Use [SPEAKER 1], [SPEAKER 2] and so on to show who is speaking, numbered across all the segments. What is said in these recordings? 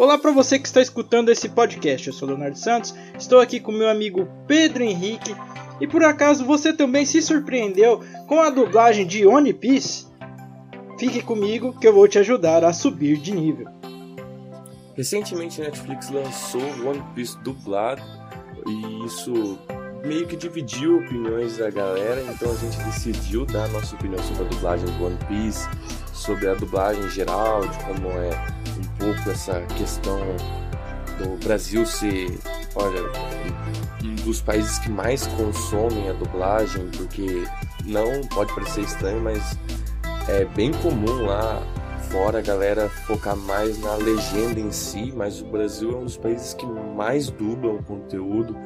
[SPEAKER 1] Olá para você que está escutando esse podcast. Eu sou Leonardo Santos, estou aqui com meu amigo Pedro Henrique. E por acaso você também se surpreendeu com a dublagem de One Piece? Fique comigo que eu vou te ajudar a subir de nível.
[SPEAKER 2] Recentemente a Netflix lançou One Piece dublado e isso meio que dividiu opiniões da galera, então a gente decidiu dar a nossa opinião sobre a dublagem do One Piece, sobre a dublagem em geral, de como é pouco essa questão do Brasil ser, olha, um dos países que mais consomem a dublagem, porque não pode parecer estranho, mas é bem comum lá fora a galera focar mais na legenda em si, mas o Brasil é um dos países que mais dublam conteúdo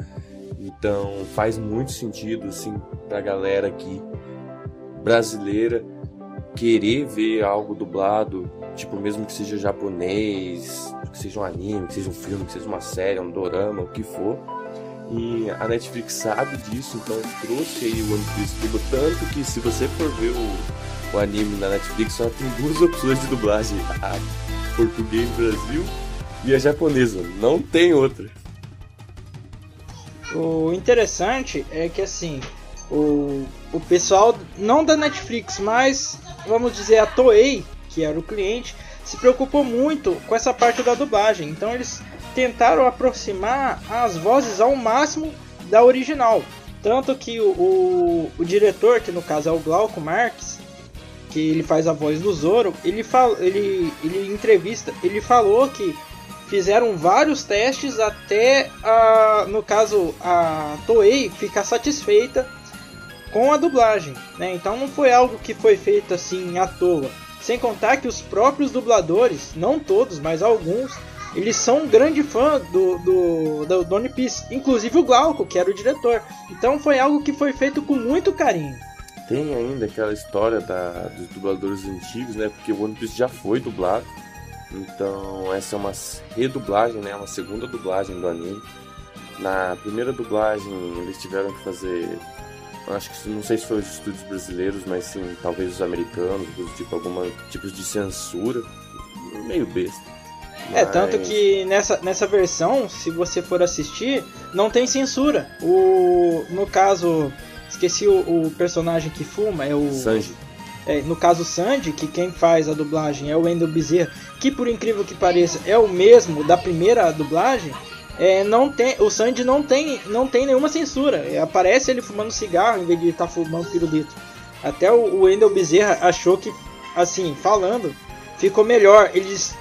[SPEAKER 2] então faz muito sentido assim pra galera aqui brasileira querer ver algo dublado, tipo mesmo que seja japonês, que seja um anime, que seja um filme, que seja uma série, um dorama, o que for. E a Netflix sabe disso, então trouxe aí o One Piece tanto que se você for ver o, o anime na Netflix só tem duas opções de dublagem, a português Brasil e a japonesa, não tem outra.
[SPEAKER 1] O interessante é que assim, o, o pessoal, não da Netflix, mas vamos dizer a Toei, que era o cliente, se preocupou muito com essa parte da dublagem. Então eles tentaram aproximar as vozes ao máximo da original. Tanto que o, o, o diretor, que no caso é o Glauco Marques, que ele faz a voz do Zoro, ele, fala, ele, ele entrevista, ele falou que fizeram vários testes até, a, no caso, a Toei ficar satisfeita com a dublagem. Né? Então não foi algo que foi feito assim à toa. Sem contar que os próprios dubladores, não todos, mas alguns, eles são um grande fã do, do, do, do One Piece. Inclusive o Glauco, que era o diretor. Então foi algo que foi feito com muito carinho.
[SPEAKER 2] Tem ainda aquela história da, dos dubladores antigos, né? Porque o One Piece já foi dublado. Então essa é uma redublagem, né? Uma segunda dublagem do anime. Na primeira dublagem eles tiveram que fazer, acho que não sei se foi os estúdios brasileiros, mas sim talvez os americanos, tipo alguma tipos de censura, meio besta.
[SPEAKER 1] Mas... É, tanto que nessa, nessa versão, se você for assistir, não tem censura. O, no caso, esqueci o, o personagem que fuma, é o.
[SPEAKER 2] Sanji.
[SPEAKER 1] É, no caso Sandy, que quem faz a dublagem é o Wendell Bezerra, que por incrível que pareça é o mesmo da primeira dublagem, é, não tem, o Sandy não tem, não tem nenhuma censura. É, aparece ele fumando cigarro em vez de estar tá fumando pirulito. Até o, Wendell Bezerra achou que, assim, falando, ficou melhor eles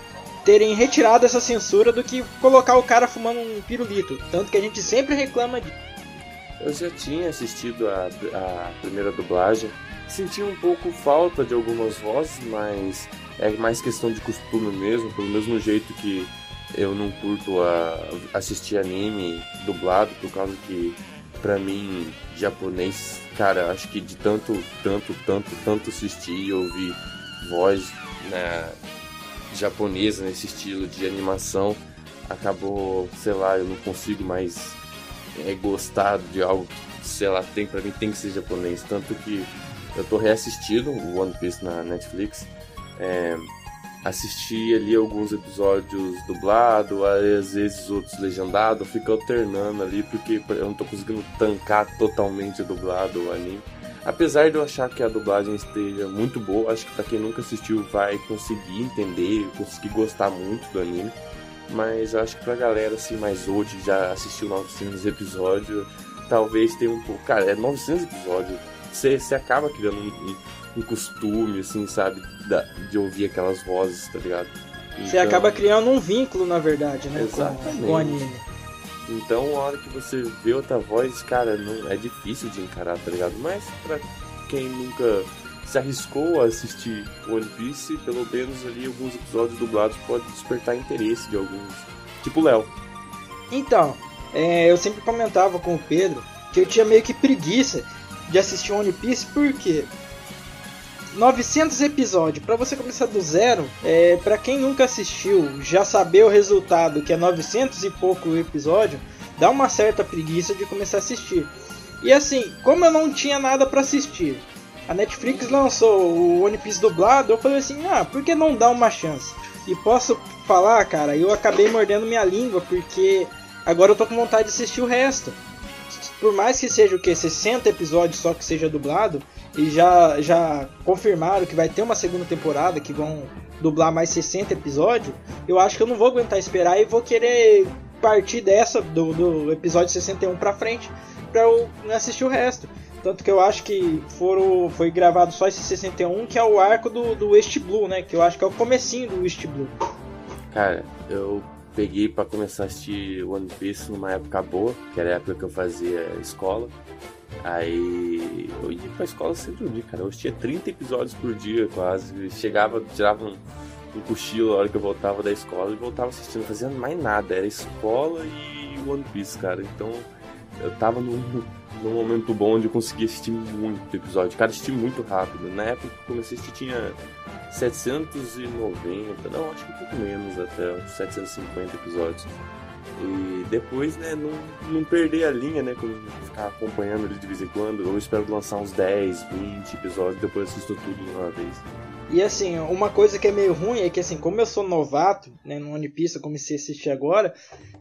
[SPEAKER 1] terem retirado essa censura do que colocar o cara fumando um pirulito. Tanto que a gente sempre reclama disso.
[SPEAKER 2] Eu já tinha assistido a, a primeira dublagem Senti um pouco falta de algumas vozes, mas é mais questão de costume mesmo, pelo mesmo jeito que eu não curto a, assistir anime dublado, por causa que, pra mim, japonês, cara, acho que de tanto, tanto, tanto, tanto assistir e ouvir voz né, japonesa nesse estilo de animação, acabou, sei lá, eu não consigo mais é, gostar de algo que, sei lá, tem pra mim tem que ser japonês, tanto que eu tô reassistindo o One Piece na Netflix. É, assisti ali alguns episódios dublado, às vezes outros legendado, fico alternando ali porque eu não tô conseguindo tancar totalmente dublado o anime. Apesar de eu achar que a dublagem esteja muito boa, acho que para quem nunca assistiu vai conseguir entender, conseguir gostar muito do anime. Mas eu acho que pra galera assim mais old, já assistiu 900 episódios, talvez tenha um pouco. Cara, é 900 episódios você, você acaba criando um, um, costume, assim, sabe? Da, de ouvir aquelas vozes, tá ligado?
[SPEAKER 1] Então... Você acaba criando um vínculo, na verdade, né? Exatamente. Com, com o anime.
[SPEAKER 2] Então, a hora que você vê outra voz, cara, não é difícil de encarar, tá ligado? Mas pra quem nunca se arriscou a assistir One Piece, pelo menos ali alguns episódios dublados pode despertar interesse de alguns. Tipo o Léo.
[SPEAKER 1] Então, é, eu sempre comentava com o Pedro que eu tinha meio que preguiça de assistir One Piece, porque 900 episódios, para você começar do zero, é, para quem nunca assistiu, já saber o resultado, que é 900 e pouco episódio, dá uma certa preguiça de começar a assistir. E assim, como eu não tinha nada para assistir, a Netflix lançou o One Piece dublado, eu falei assim, ah, por que não dar uma chance? E posso falar, cara, eu acabei mordendo minha língua porque agora eu tô com vontade de assistir o resto. Por mais que seja o que 60 episódios só que seja dublado, e já já confirmaram que vai ter uma segunda temporada que vão dublar mais 60 episódios, eu acho que eu não vou aguentar esperar e vou querer partir dessa do, do episódio 61 para frente para eu assistir o resto. Tanto que eu acho que foram, foi gravado só esse 61, que é o arco do, do West Blue, né? Que eu acho que é o comecinho do West Blue.
[SPEAKER 2] Cara, eu peguei para começar a assistir One Piece numa época boa, que era a época que eu fazia escola. Aí eu ia pra escola sempre dia, cara. Eu assistia 30 episódios por dia quase. Chegava, tirava um, um cochilo na hora que eu voltava da escola e voltava assistindo, não fazia mais nada. Era escola e One Piece, cara. Então eu tava num, num momento bom onde eu conseguia assistir muito episódio. Cara, assisti muito rápido. Na época que eu comecei a assistir tinha 790, não, acho que um pouco menos até, 750 episódios. E depois, né, não, não perder a linha, né, ficar acompanhando ele de vez em quando. Eu espero lançar uns 10, 20 episódios, depois assisto tudo de uma vez.
[SPEAKER 1] E assim, uma coisa que é meio ruim é que assim, como eu sou novato, né, no One Piece, eu comecei a assistir agora,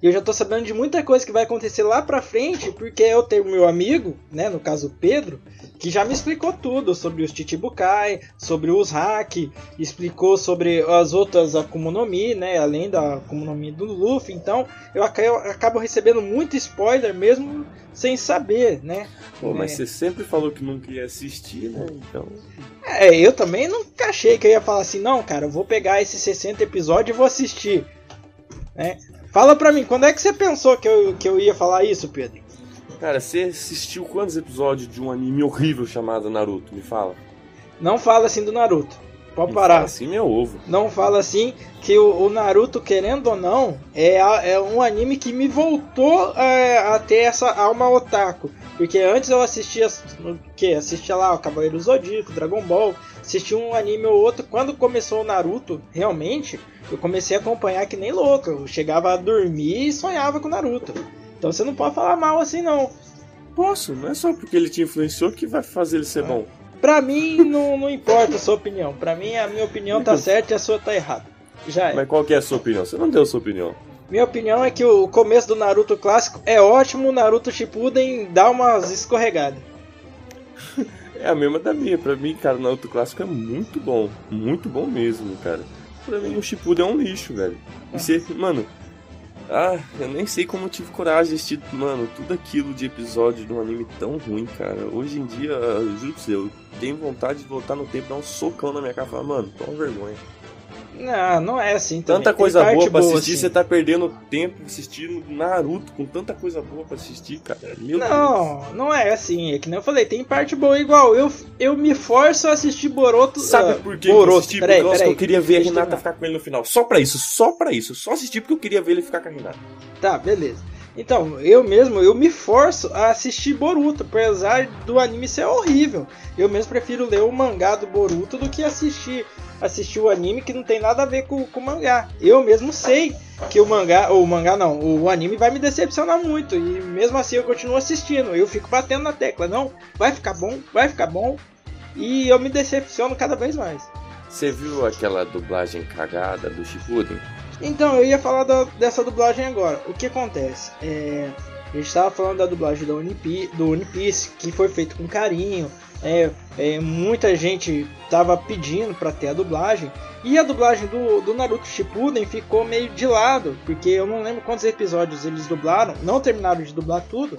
[SPEAKER 1] e eu já tô sabendo de muita coisa que vai acontecer lá pra frente, porque eu tenho meu amigo, né, no caso o Pedro, que já me explicou tudo sobre os Chichibukai, sobre os hack, explicou sobre as outras Akuma no Mi, né, além da Akuma no Mi do Luffy, então eu acabo recebendo muito spoiler mesmo sem saber, né.
[SPEAKER 2] Pô, mas é. você sempre falou que não queria assistir, né, então...
[SPEAKER 1] É, eu também nunca achei que eu ia falar assim, não, cara, eu vou pegar esses 60 episódios e vou assistir. Né? Fala pra mim, quando é que você pensou que eu, que eu ia falar isso, Pedro?
[SPEAKER 2] Cara, você assistiu quantos episódios de um anime horrível chamado Naruto? Me fala.
[SPEAKER 1] Não fala assim do Naruto. Pode parar. Fala
[SPEAKER 2] assim meu ovo.
[SPEAKER 1] Não fala assim que o, o Naruto, querendo ou não, é, é um anime que me voltou é, a ter essa alma otaku. Porque antes eu assistia o que? Assistia lá o Cavaleiro Zodíaco, Dragon Ball, assistia um anime ou outro. Quando começou o Naruto, realmente, eu comecei a acompanhar que nem louco. Eu chegava a dormir e sonhava com o Naruto. Então você não pode falar mal assim não.
[SPEAKER 2] Posso, não é só porque ele te influenciou que vai fazer ele ser bom.
[SPEAKER 1] Pra mim não, não importa a sua opinião. Pra mim a minha opinião tá certa e a sua tá errada. Já é.
[SPEAKER 2] Mas qual que é a sua opinião? Você não deu a sua opinião.
[SPEAKER 1] Minha opinião é que o começo do Naruto clássico é ótimo, o Naruto Shippuden dá umas escorregadas.
[SPEAKER 2] É a mesma da minha. Pra mim, cara, Naruto clássico é muito bom. Muito bom mesmo, cara. Pra mim, o Shippuden é um lixo, velho. E você, mano... Ah, eu nem sei como eu tive coragem de assistir, mano, tudo aquilo de episódio de um anime tão ruim, cara. Hoje em dia, juro pra você, eu tenho vontade de voltar no tempo e dar um socão na minha cara e falar, mano, toma vergonha.
[SPEAKER 1] Não, não é assim
[SPEAKER 2] também. Tanta coisa boa pra assistir, assim. você tá perdendo tempo assistindo Naruto com tanta coisa boa pra assistir, cara. Meu
[SPEAKER 1] não, Deus. não é assim. É que nem eu falei, tem parte boa igual. Eu, eu me forço a assistir Boruto.
[SPEAKER 2] Sabe uh, por que Boruto, eu assisti? Peraí, peraí, eu queria ver a Renata ficar com ele no final. Só pra isso, só pra isso. Só assistir porque eu queria ver ele ficar com a Renata.
[SPEAKER 1] Tá, beleza. Então, eu mesmo, eu me forço a assistir Boruto, apesar do anime ser horrível. Eu mesmo prefiro ler o mangá do Boruto do que assistir assistir o anime que não tem nada a ver com, com o mangá. Eu mesmo sei que o mangá, ou o mangá não, o anime vai me decepcionar muito. E mesmo assim eu continuo assistindo. Eu fico batendo na tecla, não, vai ficar bom, vai ficar bom. E eu me decepciono cada vez mais.
[SPEAKER 2] Você viu aquela dublagem cagada do Shippuden?
[SPEAKER 1] Então, eu ia falar da, dessa dublagem agora. O que acontece? É, a gente estava falando da dublagem do One, Piece, do One Piece, que foi feito com carinho. É, é, muita gente estava pedindo para ter a dublagem. E a dublagem do, do Naruto Shippuden ficou meio de lado, porque eu não lembro quantos episódios eles dublaram, não terminaram de dublar tudo.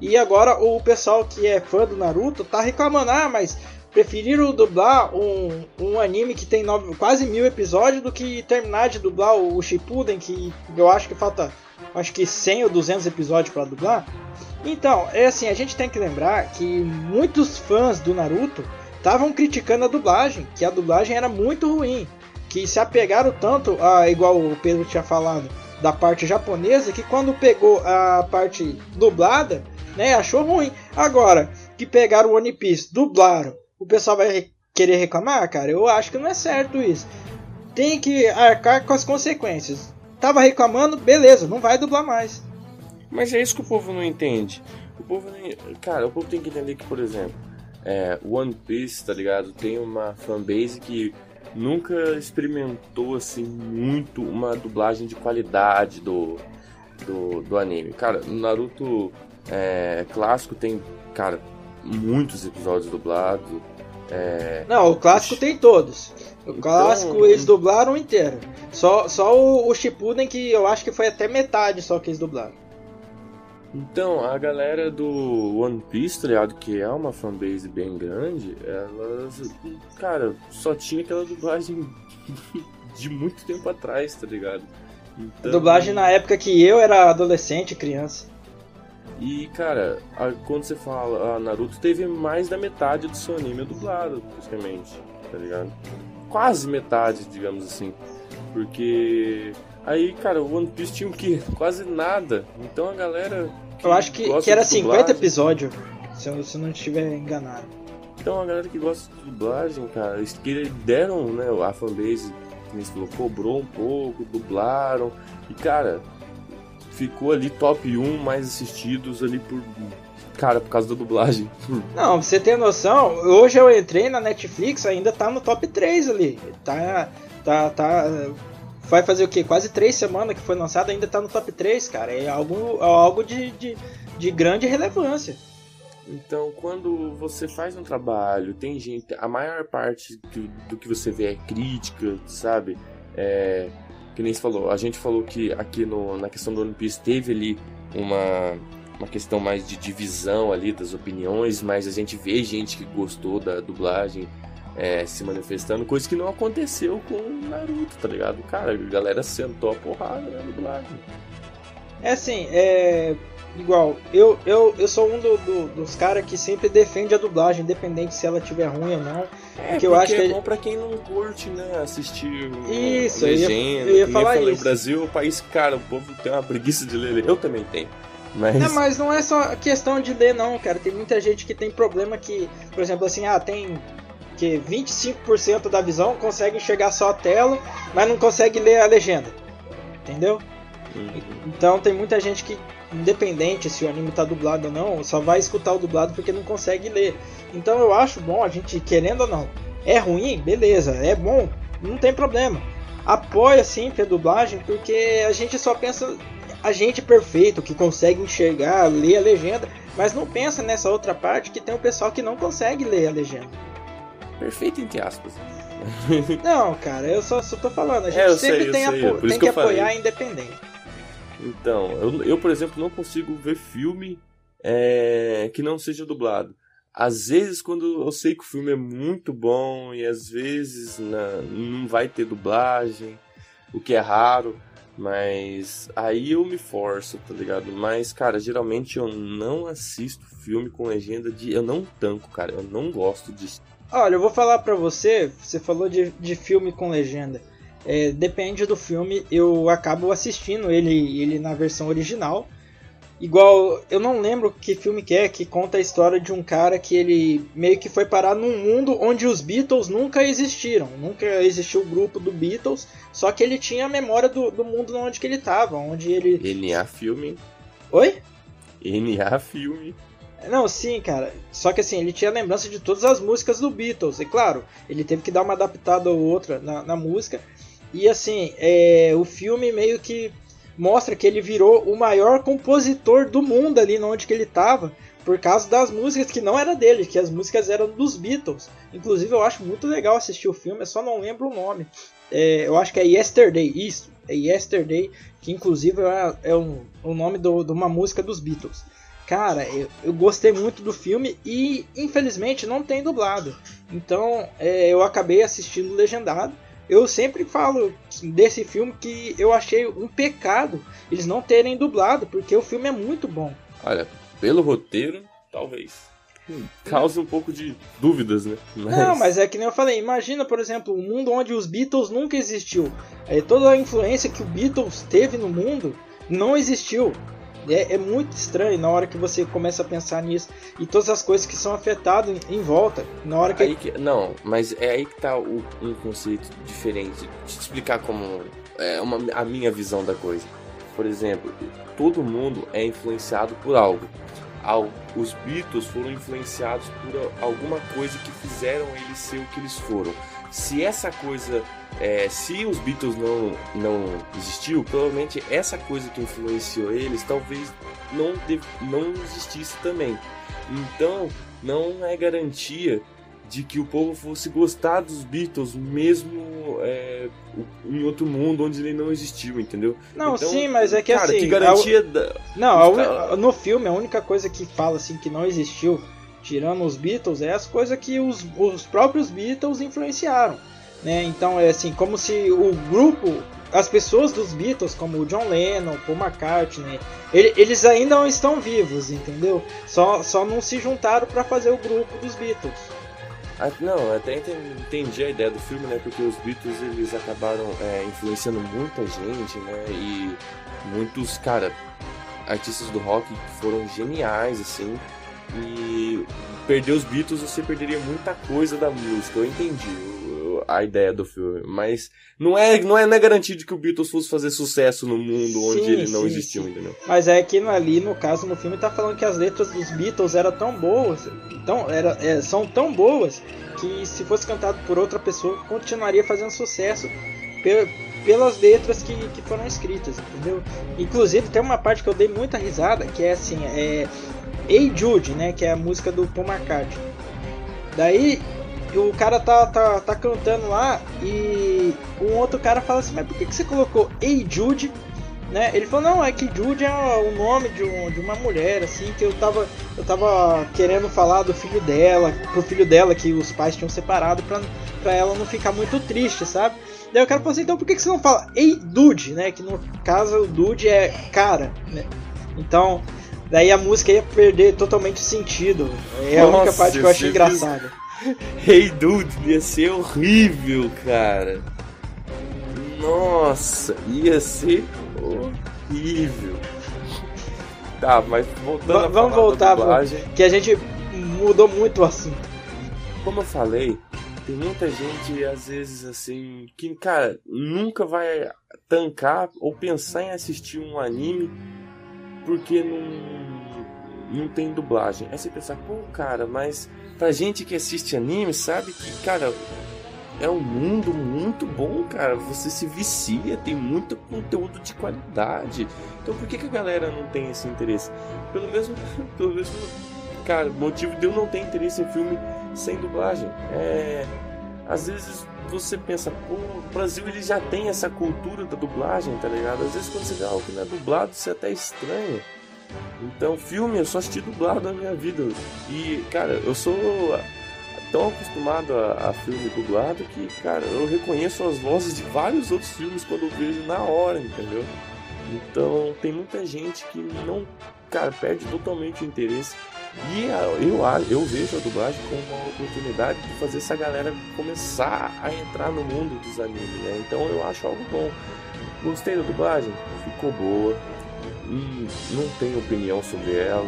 [SPEAKER 1] E agora o pessoal que é fã do Naruto tá reclamando, ah, mas preferiram dublar um, um anime que tem nove, quase mil episódios do que terminar de dublar o, Shippuden, que eu acho que falta acho que 100 ou 200 episódios para dublar. Então, é assim, a gente tem que lembrar que muitos fãs do Naruto estavam criticando a dublagem, que a dublagem era muito ruim, que se apegaram tanto a igual o Pedro tinha falado da parte japonesa que quando pegou a parte dublada, né, achou ruim. Agora que pegaram o One Piece, dublaram o pessoal vai querer reclamar, cara? Eu acho que não é certo isso. Tem que arcar com as consequências. Tava reclamando, beleza, não vai dublar mais.
[SPEAKER 2] Mas é isso que o povo não entende. O povo não... Cara, o povo tem que entender que, por exemplo, é, One Piece, tá ligado? Tem uma fanbase que nunca experimentou assim muito uma dublagem de qualidade do, do, do anime. Cara, no Naruto é, clássico tem, cara, muitos episódios dublados. É...
[SPEAKER 1] Não, o clássico tem todos. O então... clássico eles dublaram inteiro. Só, só o, o Shippuden que eu acho que foi até metade só que eles dublaram.
[SPEAKER 2] Então, a galera do One Piece, tá ligado? Que é uma fanbase bem grande, elas. Cara, só tinha aquela dublagem de muito tempo atrás, tá ligado?
[SPEAKER 1] Então... Dublagem na época que eu era adolescente, criança.
[SPEAKER 2] E, cara, a, quando você fala a Naruto, teve mais da metade do seu anime dublado, praticamente, tá ligado? Quase metade, digamos assim. Porque. Aí, cara, o One Piece tinha o quê? Quase nada. Então a galera
[SPEAKER 1] eu acho que, que era 50 episódios, se eu, se eu não estiver enganado.
[SPEAKER 2] Então a galera que gosta de dublagem, cara, eles deram, né, a fanbase, como falou, cobrou um pouco, dublaram. E cara, ficou ali top 1 mais assistidos ali por. Cara, por causa da dublagem.
[SPEAKER 1] Não, você tem noção, hoje eu entrei na Netflix, ainda tá no top 3 ali. Tá. Tá. tá vai fazer o quê? Quase três semanas que foi lançado, ainda tá no top 3, cara. É algo, é algo de, de, de grande relevância.
[SPEAKER 2] Então, quando você faz um trabalho, tem gente, a maior parte do, do que você vê é crítica, sabe? É, que nem você falou, a gente falou que aqui no, na questão do One Piece teve ali uma, uma questão mais de divisão ali das opiniões, mas a gente vê gente que gostou da dublagem, é, se manifestando, coisa que não aconteceu com Naruto, tá ligado? Cara, a galera sentou a porrada na né, dublagem.
[SPEAKER 1] É assim, é. Igual, eu, eu, eu sou um do, do, dos caras que sempre defende a dublagem, independente se ela tiver ruim ou não.
[SPEAKER 2] É, que eu acho que é bom pra quem não curte, né? Assistir
[SPEAKER 1] isso,
[SPEAKER 2] legenda.
[SPEAKER 1] Eu ia, eu ia falar isso.
[SPEAKER 2] O Brasil é um país, cara, o povo tem uma preguiça de ler. Eu também tenho.
[SPEAKER 1] Mas... É, mas não é só questão de ler, não, cara. Tem muita gente que tem problema que, por exemplo, assim, ah, tem que 25% da visão consegue enxergar só a tela, mas não consegue ler a legenda. Entendeu? Uhum. Então tem muita gente que, independente se o anime tá dublado ou não, só vai escutar o dublado porque não consegue ler. Então eu acho bom a gente, querendo ou não, é ruim, beleza, é bom, não tem problema. Apoia sempre a dublagem porque a gente só pensa a gente perfeito que consegue enxergar, ler a legenda, mas não pensa nessa outra parte que tem o pessoal que não consegue ler a legenda.
[SPEAKER 2] Perfeito entre aspas.
[SPEAKER 1] Não, cara, eu só, só tô falando. A gente é, sempre sei, tem, sei, apo tem que, apoiar falei. independente.
[SPEAKER 2] Então, eu, eu, por exemplo, não consigo ver filme é, que não seja dublado. Às vezes, quando eu sei que o filme é muito bom e às vezes na, não vai ter dublagem, o que é raro, mas aí eu me forço, tá ligado? Mas, cara, geralmente eu não assisto filme com legenda de. Eu não tanco, cara. Eu não gosto disso.
[SPEAKER 1] Olha, eu vou falar pra você, você falou de, de filme com legenda. É, depende do filme, eu acabo assistindo ele, ele na versão original. Igual, eu não lembro que filme que é, que conta a história de um cara que ele meio que foi parar num mundo onde os Beatles nunca existiram. Nunca existiu o grupo do Beatles, só que ele tinha a memória do, do mundo onde que ele estava, onde ele...
[SPEAKER 2] NA filme.
[SPEAKER 1] Oi?
[SPEAKER 2] NA filme.
[SPEAKER 1] Não, sim, cara. Só que assim, ele tinha lembrança de todas as músicas do Beatles. E claro, ele teve que dar uma adaptada ou outra na, na música. E assim, é, o filme meio que mostra que ele virou o maior compositor do mundo ali onde que ele estava. Por causa das músicas que não era dele, que as músicas eram dos Beatles. Inclusive eu acho muito legal assistir o filme, eu só não lembro o nome. É, eu acho que é Yesterday, isso. É Yesterday, que inclusive é, é um, o nome de uma música dos Beatles. Cara, eu, eu, gostei muito do filme e infelizmente não tem dublado. Então é, eu acabei assistindo legendado. Eu sempre falo desse filme que eu achei um pecado eles não terem dublado, porque o filme é muito bom.
[SPEAKER 2] Olha, pelo roteiro, talvez. Causa um pouco de dúvidas, né?
[SPEAKER 1] Mas... Não, mas é que nem eu falei, imagina, por exemplo, um mundo onde os Beatles nunca existiu. É, toda a influência que o Beatles teve no mundo não existiu. É, é, muito estranho na hora que você começa a pensar nisso e todas as coisas que são afetadas em, em volta. Na hora que...
[SPEAKER 2] que... Não, mas é aí que tá o, um conceito diferente. Deixa eu te explicar como é uma, a minha visão da coisa. Por exemplo, todo mundo é influenciado por algo. Os Beatles foram influenciados por alguma coisa que fizeram eles ser o que eles foram. se essa coisa é, se os Beatles não, não existiu, provavelmente essa coisa que influenciou eles talvez não, não existisse também. Então, não é garantia de que o povo fosse gostar dos Beatles mesmo é, em outro mundo onde ele não existiu, entendeu?
[SPEAKER 1] Não, então, sim, mas é que
[SPEAKER 2] cara,
[SPEAKER 1] assim.
[SPEAKER 2] Que garantia. A, da,
[SPEAKER 1] não, a, no filme a única coisa que fala assim que não existiu, tirando os Beatles, é as coisas que os, os próprios Beatles influenciaram. Né? Então é assim, como se o grupo, as pessoas dos Beatles, como o John Lennon, Paul McCartney, ele, eles ainda estão vivos, entendeu? Só, só não se juntaram para fazer o grupo dos Beatles.
[SPEAKER 2] Ah, não, até entendi a ideia do filme, né? Porque os Beatles eles acabaram é, influenciando muita gente, né? E muitos, cara, artistas do rock foram geniais, assim. E perder os Beatles você perderia muita coisa da música. Eu entendi a ideia do filme, mas não é, não é, não é garantido que o Beatles fosse fazer sucesso no mundo sim, onde ele não sim, existiu, sim. entendeu?
[SPEAKER 1] Mas é que ali, no caso, no filme, tá falando que as letras dos Beatles eram tão boas, então, era, é, são tão boas, que se fosse cantado por outra pessoa, continuaria fazendo sucesso pelas letras que, que foram escritas, entendeu? Inclusive, tem uma parte que eu dei muita risada, que é assim, é... Hey Jude, né, que é a música do Paul McCartney. Daí o cara tá, tá, tá cantando lá e um outro cara fala assim, mas por que, que você colocou Ei Jude? Né? Ele falou, não, é que Jude é o nome de, um, de uma mulher, assim, que eu tava, eu tava querendo falar do filho dela, pro filho dela que os pais tinham separado pra, pra ela não ficar muito triste, sabe? Daí o cara falou assim, então por que, que você não fala Ei Dude, né? Que no caso o Dude é cara, né? Então, daí a música ia perder totalmente o sentido. É a Nossa, única parte que eu achei engraçada.
[SPEAKER 2] Hey Dude ia ser horrível, cara. Nossa, ia ser horrível. Tá, mas voltando
[SPEAKER 1] v Vamos voltar, que a gente mudou muito o assunto.
[SPEAKER 2] Como eu falei, tem muita gente, às vezes, assim, que, cara, nunca vai tancar ou pensar em assistir um anime porque não, não tem dublagem. Aí você pensar, pô, cara, mas pra gente que assiste anime, sabe que, cara, é um mundo muito bom, cara. Você se vicia, tem muito conteúdo de qualidade. Então por que, que a galera não tem esse interesse? Pelo mesmo, pelo mesmo, cara, motivo de eu não ter interesse em filme sem dublagem. É, às vezes você pensa, pô, o Brasil ele já tem essa cultura da dublagem, tá ligado? Às vezes quando você vê algo que não é dublado, você até estranha. Então, filme eu só assisti dublado na minha vida. E, cara, eu sou tão acostumado a, a, filme dublado que, cara, eu reconheço as vozes de vários outros filmes quando eu vejo na hora, entendeu? Então, tem muita gente que não, cara, perde totalmente o interesse. E eu, eu vejo a dublagem como uma oportunidade de fazer essa galera começar a entrar no mundo dos animes, né? Então eu acho algo bom. Gostei da dublagem? Ficou boa e não tenho opinião sobre ela.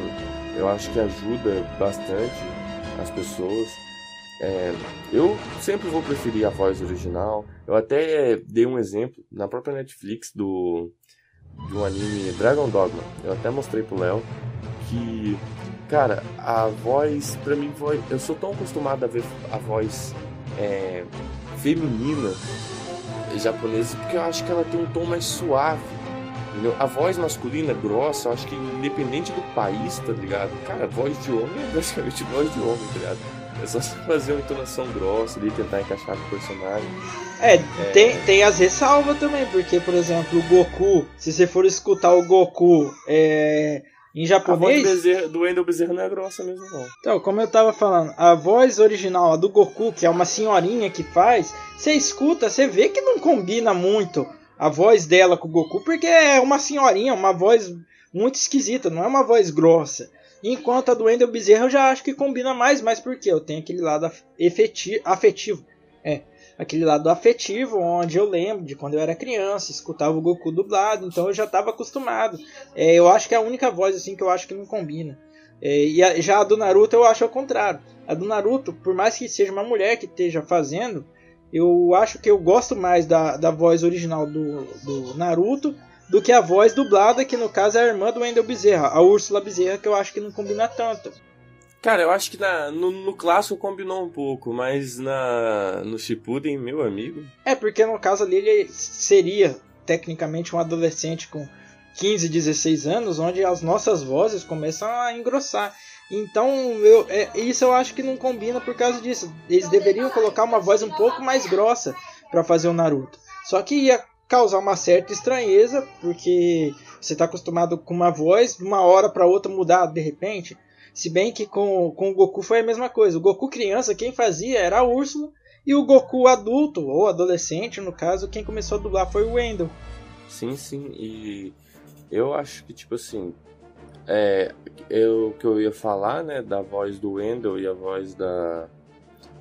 [SPEAKER 2] Eu acho que ajuda bastante as pessoas. É, eu sempre vou preferir a voz original. Eu até dei um exemplo na própria Netflix do de um anime Dragon Dogma. Eu até mostrei pro Léo que, cara, a voz, pra mim, foi, eu sou tão acostumado a ver a voz é, feminina japonesa porque eu acho que ela tem um tom mais suave Entendeu? A voz masculina grossa, eu acho que independente do país, tá ligado? Cara, a voz de homem é basicamente voz de homem, tá ligado? É só fazer uma entonação grossa ali, tentar encaixar com o personagem.
[SPEAKER 1] É, é, Tem, tem as ressalvas também, porque, por exemplo, o Goku, se você for escutar o Goku é, em japonês.
[SPEAKER 2] A voz do, do Wendel Bezerra não é grossa mesmo, não.
[SPEAKER 1] Então, como eu tava falando, a voz original, a do Goku, que é uma senhorinha que faz, você escuta, você vê que não combina muito a voz dela com o Goku, porque é uma senhorinha, uma voz muito esquisita, não é uma voz grossa. Enquanto a do Wendell Bezerra eu já acho que combina mais, mas porque eu tenho aquele lado afetivo. É, aquele lado afetivo, onde eu lembro de quando eu era criança, escutava o Goku dublado, então eu já estava acostumado. É, eu acho que é a única voz assim que eu acho que não combina. É, e a, já a do Naruto eu acho ao contrário. A do Naruto, por mais que seja uma mulher que esteja fazendo, eu acho que eu gosto mais da, da voz original do, do Naruto do que a voz dublada, que no caso é a irmã do Wendell Bezerra, a Úrsula Bezerra, que eu acho que não combina tanto.
[SPEAKER 2] Cara, eu acho que na, no, no clássico combinou um pouco, mas na no Shippuden, meu amigo.
[SPEAKER 1] É, porque no caso ali ele seria tecnicamente um adolescente com 15, 16 anos, onde as nossas vozes começam a engrossar. Então, eu, é, isso eu acho que não combina por causa disso. Eles deveriam colocar uma voz um pouco mais grossa para fazer o Naruto. Só que ia causar uma certa estranheza, porque você está acostumado com uma voz, de uma hora para outra mudar de repente. Se bem que com, com o Goku foi a mesma coisa. O Goku criança, quem fazia era a Úrsula. E o Goku adulto, ou adolescente, no caso, quem começou a dublar foi o Wendell.
[SPEAKER 2] Sim, sim. E eu acho que, tipo assim, é, eu que eu ia falar, né, da voz do Wendell e a voz da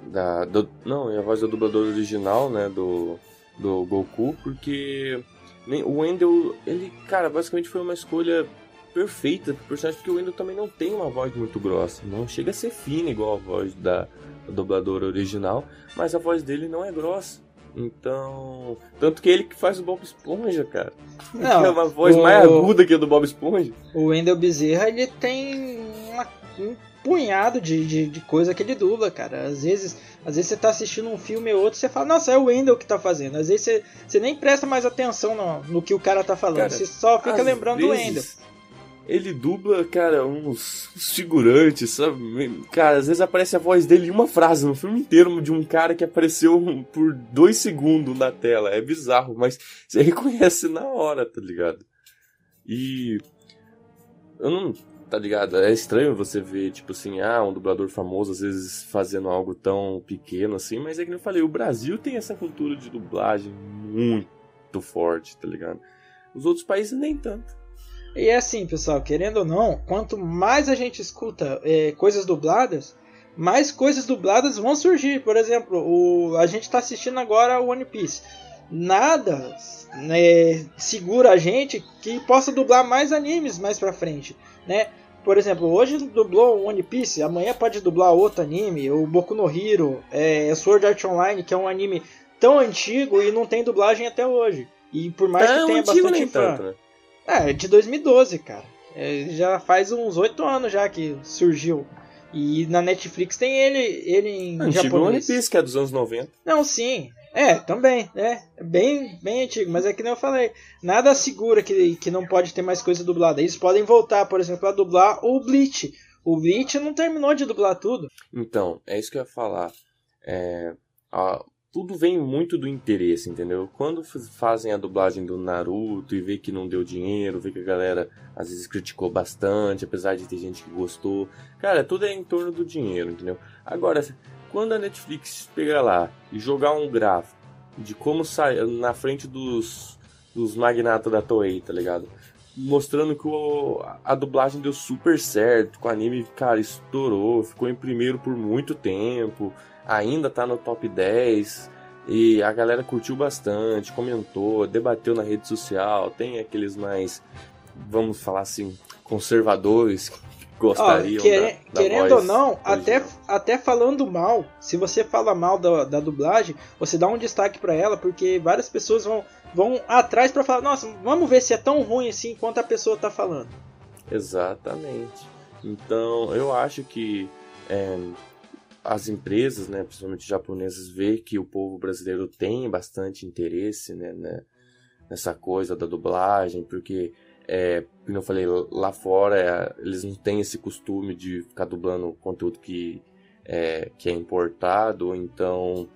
[SPEAKER 2] da do, não, e a voz do dublador original, né, do do Goku, porque nem, o Wendell, ele, cara, basicamente foi uma escolha perfeita pro personagem, porque o Wendell também não tem uma voz muito grossa, não chega a ser fina igual a voz da, da dubladora original, mas a voz dele não é grossa. Então. Tanto que ele que faz o Bob Esponja, cara. Não, é uma voz o... mais aguda que a do Bob Esponja.
[SPEAKER 1] O Wendell Bezerra, ele tem uma, um punhado de, de, de, coisa que ele dubla, cara. Às vezes, às vezes você tá assistindo um filme ou outro, você fala, nossa, é o Wendell que tá fazendo. Às vezes você, você nem presta mais atenção no, no que o cara tá falando. Cara, você só fica lembrando vezes... do Wendell
[SPEAKER 2] ele dubla, cara, uns, figurantes, sabe? Cara, às vezes aparece a voz dele em uma frase no filme inteiro de um cara que apareceu por dois segundos na tela. É bizarro, mas você reconhece na hora, tá ligado? E. Eu não. Tá ligado? É estranho você ver, tipo assim, ah, um dublador famoso às vezes fazendo algo tão pequeno assim, mas é que eu falei, o Brasil tem essa cultura de dublagem muito forte, tá ligado? Os outros países nem tanto.
[SPEAKER 1] E é assim, pessoal, querendo ou não, quanto mais a gente escuta é, coisas dubladas, mais coisas dubladas vão surgir. Por exemplo, o, a gente está assistindo agora o One Piece. Nada né, segura a gente que possa dublar mais animes mais pra frente, né? Por exemplo, hoje dublou One Piece, amanhã pode dublar outro anime, o Boku no Hero, é, Sword Art Online, que é um anime tão antigo e não tem dublagem até hoje. E por mais que tenha bastante fã. Tanto, né? É, de 2012, cara. É, já faz uns oito anos já que surgiu. E na Netflix tem ele, ele em
[SPEAKER 2] antigo japonês. One Piece, que é dos anos 90.
[SPEAKER 1] Não, sim. É, também, né? Bem, bem antigo, mas é que nem eu falei. Nada segura que, que não pode ter mais coisa dublada. Eles podem voltar, por exemplo, a dublar o Bleach. O Bleach não terminou de dublar tudo.
[SPEAKER 2] Então, é isso que eu ia falar. É, a, tudo vem muito do interesse, entendeu? Quando fazem a dublagem do Naruto e vê que não deu dinheiro, vê que a galera às vezes criticou bastante, apesar de ter gente que gostou. Cara, tudo é em torno do dinheiro, entendeu? Agora, quando a Netflix pegar lá e jogar um gráfico de como sai na frente dos, dos magnatas da Toei, tá ligado? Mostrando que o, a dublagem deu super certo, que o anime, cara, estourou, ficou em primeiro por muito tempo ainda tá no top 10 e a galera curtiu bastante, comentou, debateu na rede social. Tem aqueles mais, vamos falar assim, conservadores gostariam.
[SPEAKER 1] Oh, da, da querendo ou não, até, até falando mal, se você fala mal da, da dublagem, você dá um destaque para ela, porque várias pessoas vão, vão atrás para falar: nossa, vamos ver se é tão ruim assim quanto a pessoa tá falando.
[SPEAKER 2] Exatamente. Então, eu acho que é, as empresas, né, principalmente japonesas, vê que o povo brasileiro tem bastante interesse né, né nessa coisa da dublagem, porque, é, como eu falei, lá fora é, eles não têm esse costume de ficar dublando conteúdo que é, que é importado, então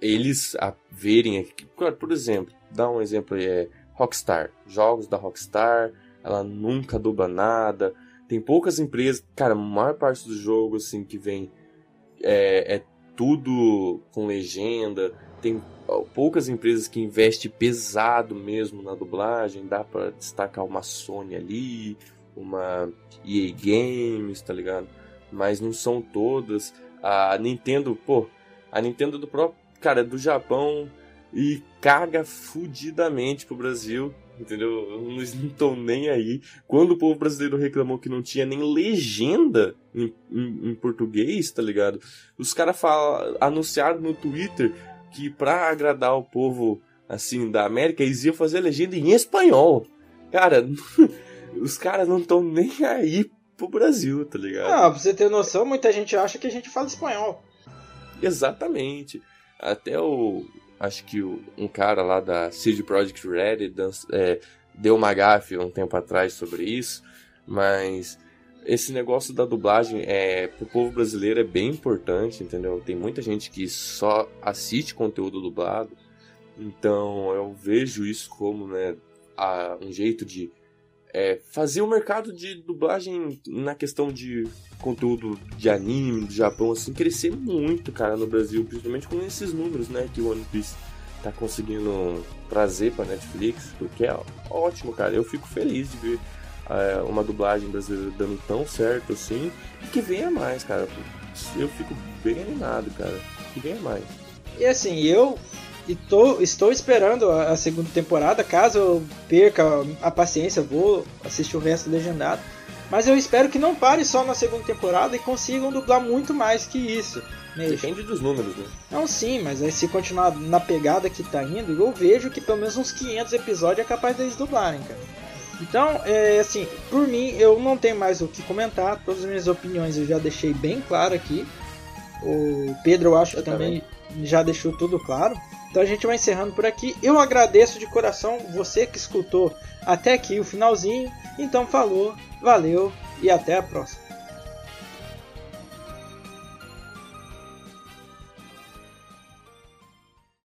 [SPEAKER 2] eles a verem, por exemplo, dá um exemplo aí, é Rockstar, jogos da Rockstar, ela nunca dubla nada, tem poucas empresas, cara, a maior parte dos jogos assim que vem é, é tudo com legenda, tem poucas empresas que investem pesado mesmo na dublagem, dá para destacar uma Sony ali, uma EA Games, tá ligado? Mas não são todas. A Nintendo, pô, a Nintendo do próprio, cara, do Japão e caga fudidamente pro Brasil entendeu? Eles não estão nem aí. Quando o povo brasileiro reclamou que não tinha nem legenda em, em, em português, tá ligado? Os caras anunciaram no Twitter que pra agradar o povo, assim, da América, eles iam fazer legenda em espanhol. Cara, os caras não estão nem aí pro Brasil, tá ligado?
[SPEAKER 1] Ah, pra você ter noção, muita gente acha que a gente fala espanhol.
[SPEAKER 2] Exatamente. Até o. Acho que o, um cara lá da CD Projekt Red é, deu uma gafe um tempo atrás sobre isso, mas esse negócio da dublagem é pro povo brasileiro é bem importante, entendeu? Tem muita gente que só assiste conteúdo dublado, então eu vejo isso como né, a, um jeito de é, fazer o mercado de dublagem na questão de conteúdo de anime do Japão assim crescer muito, cara, no Brasil, principalmente com esses números, né, que o One Piece tá conseguindo trazer para Netflix, porque é ótimo, cara. Eu fico feliz de ver é, uma dublagem brasileira dando tão certo assim e que venha mais, cara. Eu fico bem animado, cara. Que venha mais.
[SPEAKER 1] E assim, eu tô, estou esperando a, a, segunda temporada. Caso eu perca a paciência, vou assistir o resto legendado. Mas eu espero que não pare só na segunda temporada e consigam dublar muito mais que isso.
[SPEAKER 2] Mesmo. Depende dos números, né?
[SPEAKER 1] Não, sim, mas aí se continuar na pegada que tá indo, eu vejo que pelo menos uns 500 episódios é capaz deles dublarem, cara. Então, é, assim, por mim, eu não tenho mais o que comentar. Todas as minhas opiniões eu já deixei bem claro aqui. O Pedro, eu acho eu que também, também já deixou tudo claro. Então a gente vai encerrando por aqui. Eu agradeço de coração você que escutou até aqui o finalzinho. Então falou, valeu e até a próxima.